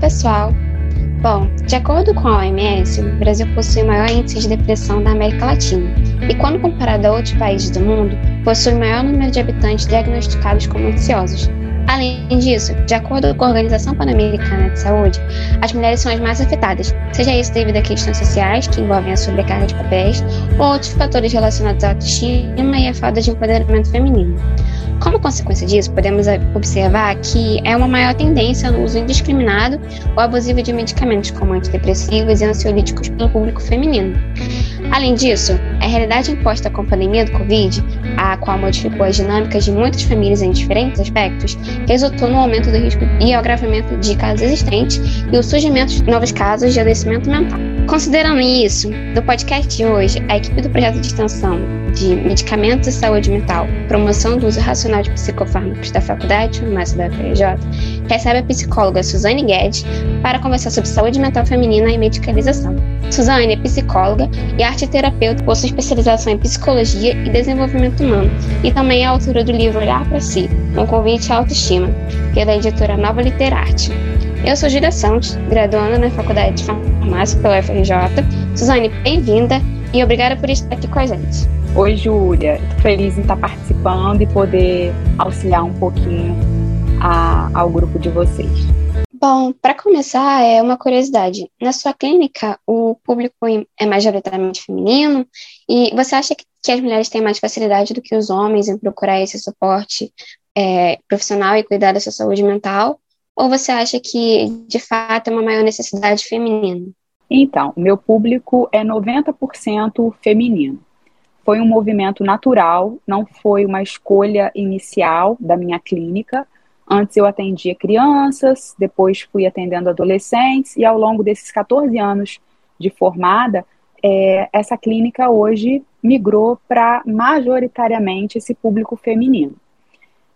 pessoal! Bom, de acordo com a OMS, o Brasil possui o maior índice de depressão da América Latina e, quando comparado a outros países do mundo, possui o maior número de habitantes diagnosticados como ansiosos. Além disso, de acordo com a Organização Pan-Americana de Saúde, as mulheres são as mais afetadas, seja isso devido a questões sociais, que envolvem a sobrecarga de papéis, ou outros fatores relacionados à autoestima e à falta de empoderamento feminino. Como consequência disso, podemos observar que é uma maior tendência no uso indiscriminado ou abusivo de medicamentos como antidepressivos e ansiolíticos pelo público feminino. Além disso, a realidade imposta com a pandemia do Covid, a qual modificou as dinâmicas de muitas famílias em diferentes aspectos, resultou no aumento do risco e agravamento de casos existentes e o surgimento de novos casos de adoecimento mental. Considerando isso, no podcast de hoje, a equipe do projeto de extensão de Medicamentos e Saúde Mental, Promoção do Uso Racional de Psicofármacos da Faculdade Farmácia da FRJ, recebe a psicóloga Suzane Guedes para conversar sobre saúde mental feminina e medicalização. Suzane é psicóloga e arte-terapeuta, possui especialização em psicologia e desenvolvimento humano, e também é autora do livro Olhar para Si, um convite à autoestima, pela editora Nova Literarte. Eu sou Julia Santos, graduanda na Faculdade de Farmácia pela FRJ. Suzane, bem-vinda e obrigada por estar aqui com a gente. Oi, Júlia. Estou feliz em estar participando e poder auxiliar um pouquinho a, ao grupo de vocês. Bom, para começar, é uma curiosidade. Na sua clínica, o público é majoritariamente feminino e você acha que, que as mulheres têm mais facilidade do que os homens em procurar esse suporte é, profissional e cuidar da sua saúde mental? Ou você acha que, de fato, é uma maior necessidade feminina? Então, meu público é 90% feminino. Foi um movimento natural, não foi uma escolha inicial da minha clínica. Antes eu atendia crianças, depois fui atendendo adolescentes, e ao longo desses 14 anos de formada, é, essa clínica hoje migrou para majoritariamente esse público feminino.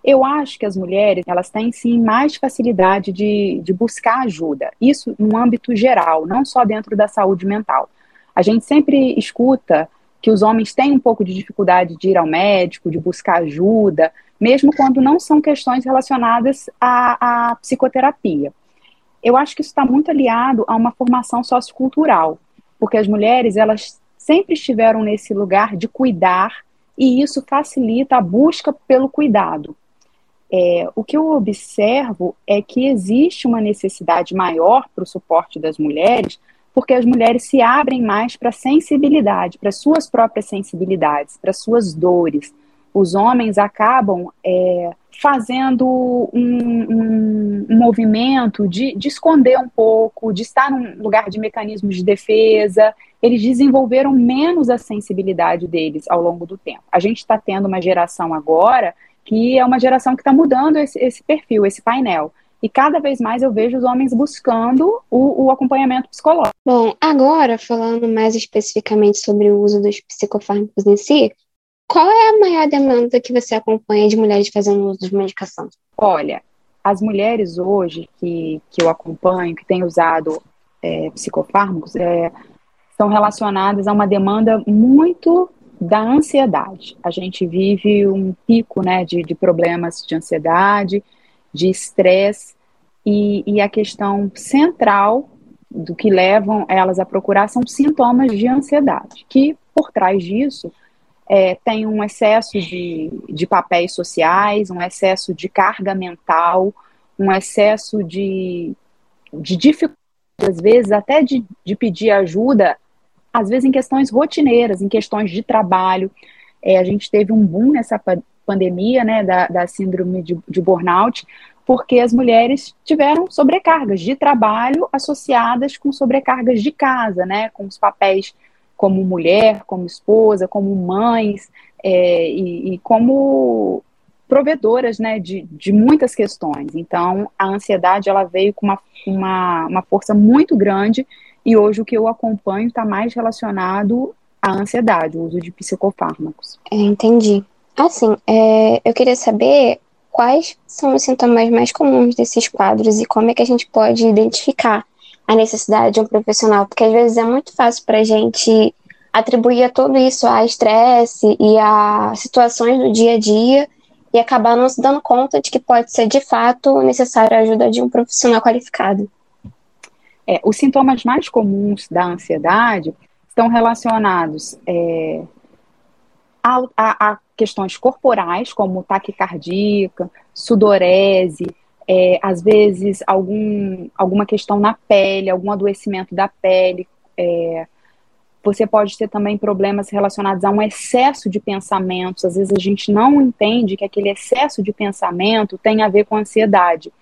Eu acho que as mulheres, elas têm sim mais facilidade de, de buscar ajuda. Isso no âmbito geral, não só dentro da saúde mental. A gente sempre escuta que os homens têm um pouco de dificuldade de ir ao médico, de buscar ajuda, mesmo quando não são questões relacionadas à, à psicoterapia. Eu acho que isso está muito aliado a uma formação sociocultural, porque as mulheres, elas sempre estiveram nesse lugar de cuidar e isso facilita a busca pelo cuidado. É, o que eu observo é que existe uma necessidade maior para o suporte das mulheres, porque as mulheres se abrem mais para a sensibilidade, para suas próprias sensibilidades, para suas dores. Os homens acabam é, fazendo um, um, movimento de, de esconder um pouco, de estar num lugar de mecanismos de defesa. Eles desenvolveram menos a sensibilidade deles ao longo do tempo. A gente está tendo uma geração agora que é uma geração que está mudando esse, esse, perfil, esse painel. E cada vez mais eu vejo os homens buscando o, o, acompanhamento psicológico. Bom, agora, falando mais especificamente sobre o uso dos psicofármacos em si, qual é a maior demanda que você acompanha de mulheres fazendo uso de medicação? Olha, as mulheres hoje que, que eu acompanho, que têm usado é, psicofármacos, é, são relacionadas a uma demanda muito da ansiedade. A gente vive um pico né, de, de problemas de ansiedade, de estresse, e, e a questão central do que levam elas a procurar são sintomas de ansiedade, que por trás disso é, tem um excesso de, de papéis sociais, um excesso de carga mental, um excesso de, de dificuldade, às vezes até de, de pedir ajuda às vezes em questões rotineiras, em questões de trabalho. É, a gente teve um boom nessa pandemia, né, da, da síndrome de, de burnout, porque as mulheres tiveram sobrecargas de trabalho associadas com sobrecargas de casa, né, com os papéis como mulher, como esposa, como mães é, e, e, como provedoras, né, de, de muitas questões. Então, a ansiedade ela veio com uma, uma, uma força muito grande e hoje o que eu acompanho está mais relacionado à ansiedade, o uso de psicofármacos. É, entendi. Assim, é, eu queria saber quais são os sintomas mais comuns desses quadros e como é que a gente pode identificar a necessidade de um profissional, porque às vezes é muito fácil para a gente atribuir tudo isso a estresse e a situações do dia a dia e acabar não se dando conta de que pode ser de fato necessária a ajuda de um profissional qualificado. É, os sintomas mais comuns da ansiedade estão relacionados é, a, a, a, questões corporais, como taquicardia, sudorese, é, às vezes algum, alguma questão na pele, algum adoecimento da pele. É, você pode ter também problemas relacionados a um excesso de pensamentos. Às vezes a gente não entende que aquele excesso de pensamento tem a ver com ansiedade.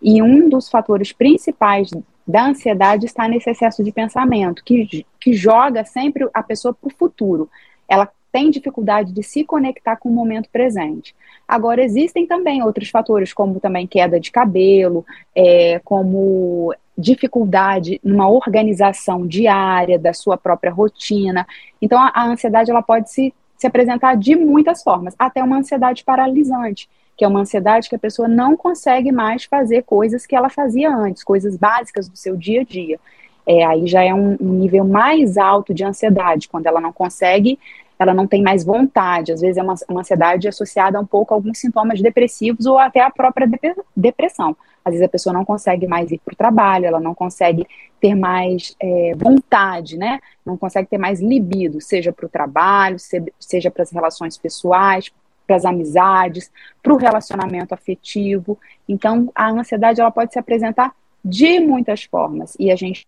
E um dos fatores principais da ansiedade está nesse excesso de pensamento, que, que joga sempre a pessoa para o futuro. Ela tem dificuldade de se conectar com o momento presente. Agora, existem também outros fatores, como também queda de cabelo, é, como dificuldade numa organização diária da sua própria rotina. Então, a, a ansiedade ela pode se, se apresentar de muitas formas, até uma ansiedade paralisante que é uma ansiedade que a pessoa não consegue mais fazer coisas que ela fazia antes, coisas básicas do seu dia a dia. É, aí já é um, um nível mais alto de ansiedade, quando ela não consegue, ela não tem mais vontade. Às vezes é uma, uma ansiedade associada um pouco a alguns sintomas depressivos ou até a própria depressão. Às vezes a pessoa não consegue mais ir para o trabalho, ela não consegue ter mais é, vontade, né? Não consegue ter mais libido, seja para o trabalho, seja para as relações pessoais, para as amizades, para o relacionamento afetivo. Então, a ansiedade ela pode se apresentar de muitas formas e a gente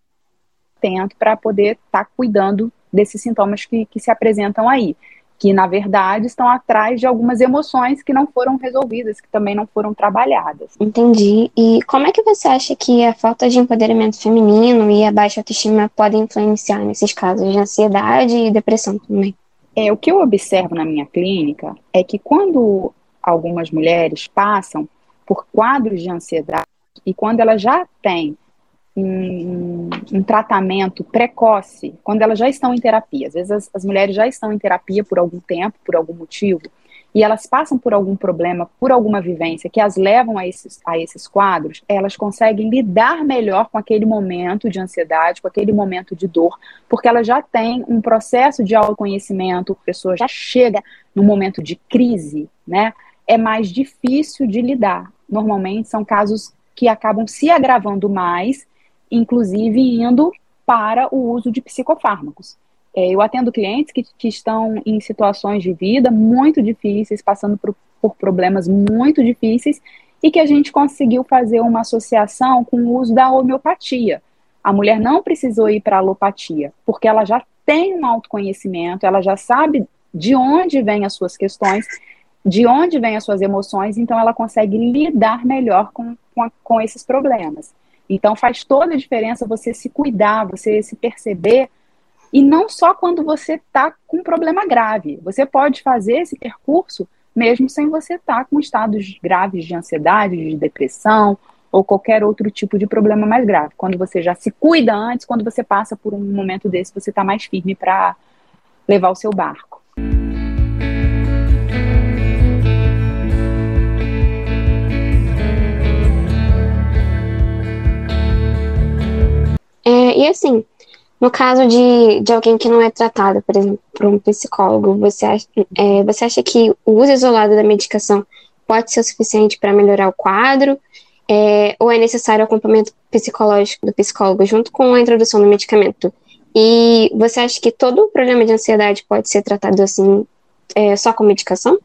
tenta para poder estar tá cuidando desses sintomas que, que se apresentam aí, que na verdade estão atrás de algumas emoções que não foram resolvidas, que também não foram trabalhadas. Entendi. E como é que você acha que a falta de empoderamento feminino e a baixa autoestima podem influenciar nesses casos de ansiedade e depressão também? É, o que eu observo na minha clínica é que quando algumas mulheres passam por quadros de ansiedade e quando elas já têm um, um, tratamento precoce, quando elas já estão em terapia, às vezes as, as mulheres já estão em terapia por algum tempo, por algum motivo, e elas passam por algum problema, por alguma vivência que as levam a esses, a esses quadros, elas conseguem lidar melhor com aquele momento de ansiedade, com aquele momento de dor, porque elas já têm um processo de autoconhecimento, a pessoa já chega no momento de crise, né? É mais difícil de lidar. Normalmente são casos que acabam se agravando mais, inclusive indo para o uso de psicofármacos. É, eu atendo clientes que, que estão em situações de vida muito difíceis, passando por, por problemas muito difíceis, e que a gente conseguiu fazer uma associação com o uso da homeopatia. A mulher não precisou ir para a alopatia, porque ela já tem um autoconhecimento, ela já sabe de onde vêm as suas questões, de onde vêm as suas emoções, então ela consegue lidar melhor com, com, a, com esses problemas. Então faz toda a diferença você se cuidar, você se perceber e não só quando você está com um problema grave. Você pode fazer esse percurso mesmo sem você estar tá com estados graves de ansiedade, de depressão ou qualquer outro tipo de problema mais grave. Quando você já se cuida antes, quando você passa por um momento desse, você está mais firme para levar o seu barco. É, e assim, no caso de, de alguém que não é tratado, por exemplo, por um psicólogo, você acha, é, você acha que o uso isolado da medicação pode ser o suficiente para melhorar o quadro? É, ou é necessário o acompanhamento psicológico do psicólogo junto com a introdução do medicamento? E você acha que todo o problema de ansiedade pode ser tratado assim, é, só com medicação?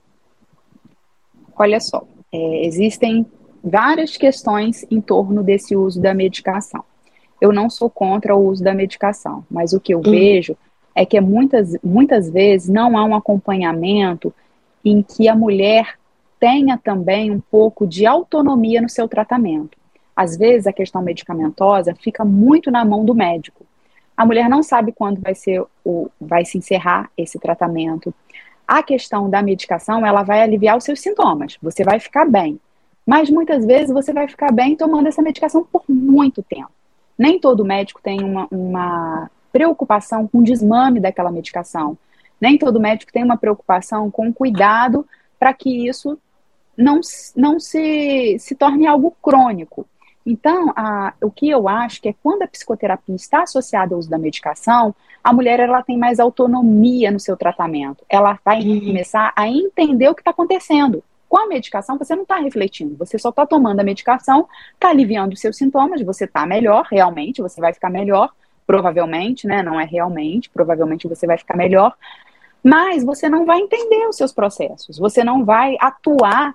Olha só, é, existem várias questões em torno desse uso da medicação eu não sou contra o uso da medicação, mas o que eu uhum. vejo é que muitas, muitas vezes não há um acompanhamento em que a mulher tenha também um pouco de autonomia no seu tratamento. Às vezes a questão medicamentosa fica muito na mão do médico. A mulher não sabe quando vai ser o vai se encerrar esse tratamento. A questão da medicação, ela vai aliviar os seus sintomas. Você vai ficar bem. Mas muitas vezes você vai ficar bem tomando essa medicação por muito tempo. Nem todo médico tem uma, uma preocupação com o desmame daquela medicação. Nem todo médico tem uma preocupação com cuidado para que isso não, não se, se torne algo crônico. Então, a, o que eu acho que é quando a psicoterapia está associada ao uso da medicação, a mulher ela tem mais autonomia no seu tratamento. Ela vai uhum. começar a entender o que está acontecendo Com a medicação, você não está refletindo, você só está tomando a medicação, está aliviando os seus sintomas, você está melhor, realmente, você vai ficar melhor, provavelmente, né? Não é realmente, provavelmente você vai ficar melhor, mas você não vai entender os seus processos, você não vai atuar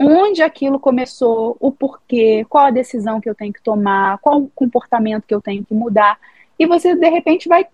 onde aquilo começou, o porquê, qual a decisão que eu tenho que tomar, qual o comportamento que eu tenho que mudar. E você, de repente, vai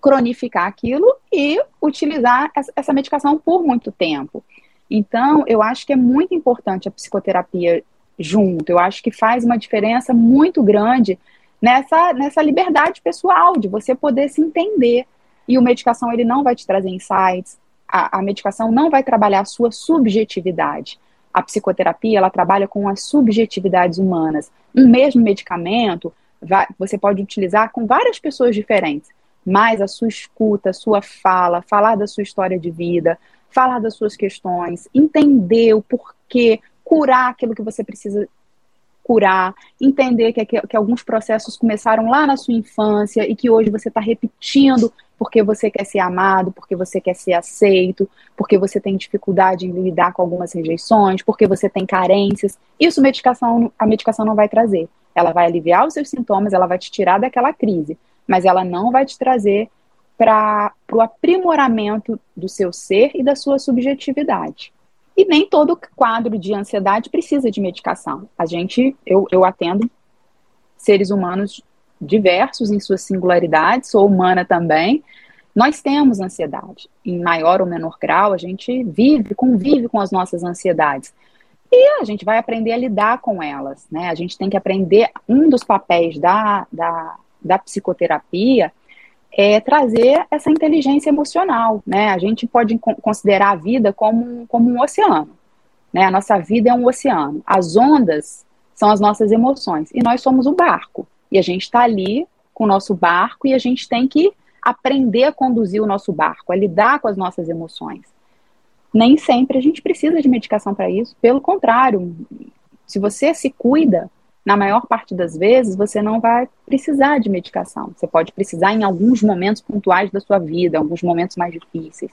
cronificar aquilo e utilizar essa medicação por muito tempo. Então, eu acho que é muito importante a psicoterapia junto. Eu acho que faz uma diferença muito grande nessa, nessa liberdade pessoal, de você poder se entender. E o medicação, ele não vai te trazer insights, a, a medicação não vai trabalhar a sua subjetividade. A psicoterapia, ela trabalha com as subjetividades humanas. Um mesmo medicamento, vai, você pode utilizar com várias pessoas diferentes, mas a sua escuta, a sua fala, falar da sua história de vida, falar das suas questões, entender o porquê, curar aquilo que você precisa curar, entender que, que, que, alguns processos começaram lá na sua infância e que hoje você está repetindo porque você quer ser amado, porque você quer ser aceito, porque você tem dificuldade em lidar com algumas rejeições, porque você tem carências. Isso medicação, a medicação não vai trazer. Ela vai aliviar os seus sintomas, ela vai te tirar daquela crise, mas ela não vai te trazer para o aprimoramento do seu ser e da sua subjetividade. E nem todo quadro de ansiedade precisa de medicação. A gente, eu, eu atendo seres humanos diversos em suas singularidades, sou humana também. Nós temos ansiedade, em maior ou menor grau, a gente vive, convive com as nossas ansiedades. E a gente vai aprender a lidar com elas, né? A gente tem que aprender, um dos papéis da, da, da psicoterapia é trazer essa inteligência emocional, né? A gente pode considerar a vida como, como um oceano, né? A nossa vida é um oceano. As ondas são as nossas emoções e nós somos o barco. E a gente está ali com o nosso barco e a gente tem que aprender a conduzir o nosso barco, a lidar com as nossas emoções. Nem sempre a gente precisa de medicação para isso, pelo contrário, se você se cuida, na maior parte das vezes, você não vai precisar de medicação. Você pode precisar em alguns momentos pontuais da sua vida, alguns momentos mais difíceis.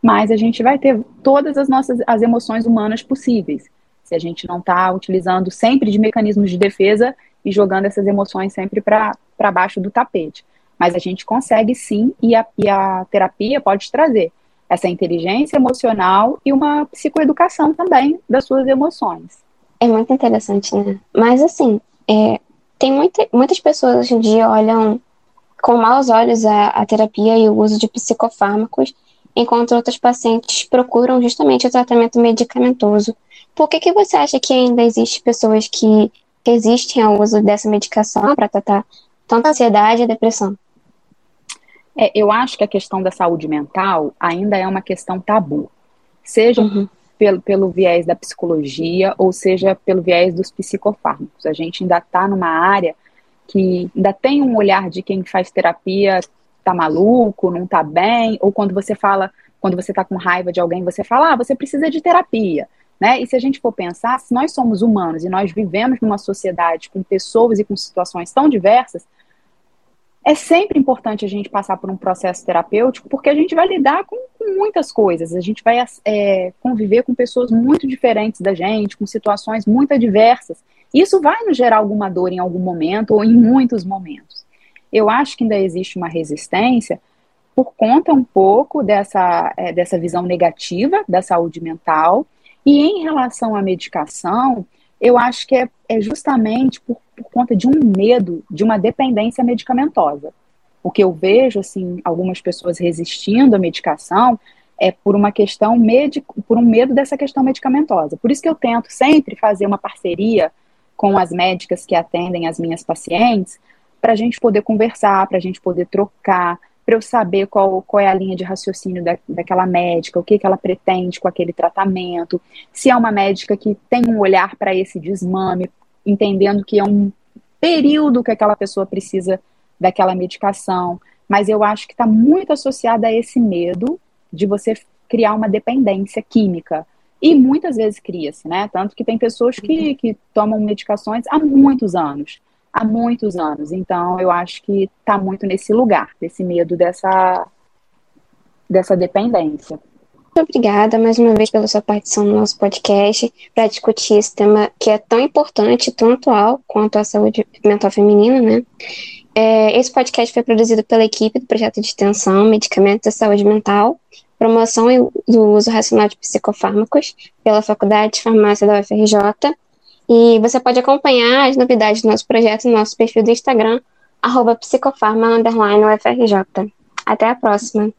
Mas a gente vai ter todas as nossas as emoções humanas possíveis. Se a gente não está utilizando sempre de mecanismos de defesa e jogando essas emoções sempre para baixo do tapete. Mas a gente consegue sim, e a, e a terapia pode trazer essa inteligência emocional e uma psicoeducação também das suas emoções. É muito interessante, né? Mas assim, é, tem muita, muitas pessoas hoje em dia olham com maus olhos a, a terapia e o uso de psicofármacos, enquanto outros pacientes procuram justamente o tratamento medicamentoso. Por que, que você acha que ainda existe pessoas que resistem ao uso dessa medicação para tratar tanto ansiedade e a depressão? É, eu acho que a questão da saúde mental ainda é uma questão tabu. Seja uhum pelo, pelo viés da psicologia, ou seja, pelo viés dos psicofármacos. A gente ainda está numa área que ainda tem um olhar de quem faz terapia tá maluco, não tá bem, ou quando você fala, quando você tá com raiva de alguém, você fala, ah, você precisa de terapia. Né? E se a gente for pensar, se nós somos humanos e nós vivemos numa sociedade com pessoas e com situações tão diversas, é sempre importante a gente passar por um processo terapêutico, porque a gente vai lidar com, com muitas coisas, a gente vai é, conviver com pessoas muito diferentes da gente, com situações muito adversas. Isso vai nos gerar alguma dor em algum momento ou em muitos momentos. Eu acho que ainda existe uma resistência por conta um pouco dessa, é, dessa visão negativa da saúde mental. E em relação à medicação, eu acho que é, é justamente por, por conta de um medo de uma dependência medicamentosa. O que eu vejo, assim, algumas pessoas resistindo à medicação é por uma questão médico, por um medo dessa questão medicamentosa. Por isso que eu tento sempre fazer uma parceria com as médicas que atendem as minhas pacientes, para a gente poder conversar, para a gente poder trocar, para eu saber qual, qual é a linha de raciocínio da, daquela médica, o que, que ela pretende com aquele tratamento, se é uma médica que tem um olhar para esse desmame, entendendo que é um período que aquela pessoa precisa daquela medicação. Mas eu acho que está muito associada a esse medo de você criar uma dependência química. E muitas vezes cria-se, né? Tanto que tem pessoas que, que tomam medicações há muitos anos há muitos anos. Então, eu acho que está muito nesse lugar, desse medo dessa, dessa dependência. obrigada mais uma vez pela sua participação no nosso podcast para discutir esse tema que é tão importante, tão atual quanto a saúde mental feminina, né? É, esse podcast foi produzido pela equipe do projeto de extensão Medicamentos da Saúde Mental, promoção do uso racional de psicofármacos pela Faculdade de Farmácia da UFRJ. E você pode acompanhar as novidades do nosso projeto no nosso perfil do Instagram, arroba psicofarma__UFRJ. Até a próxima.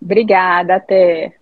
Obrigada, até.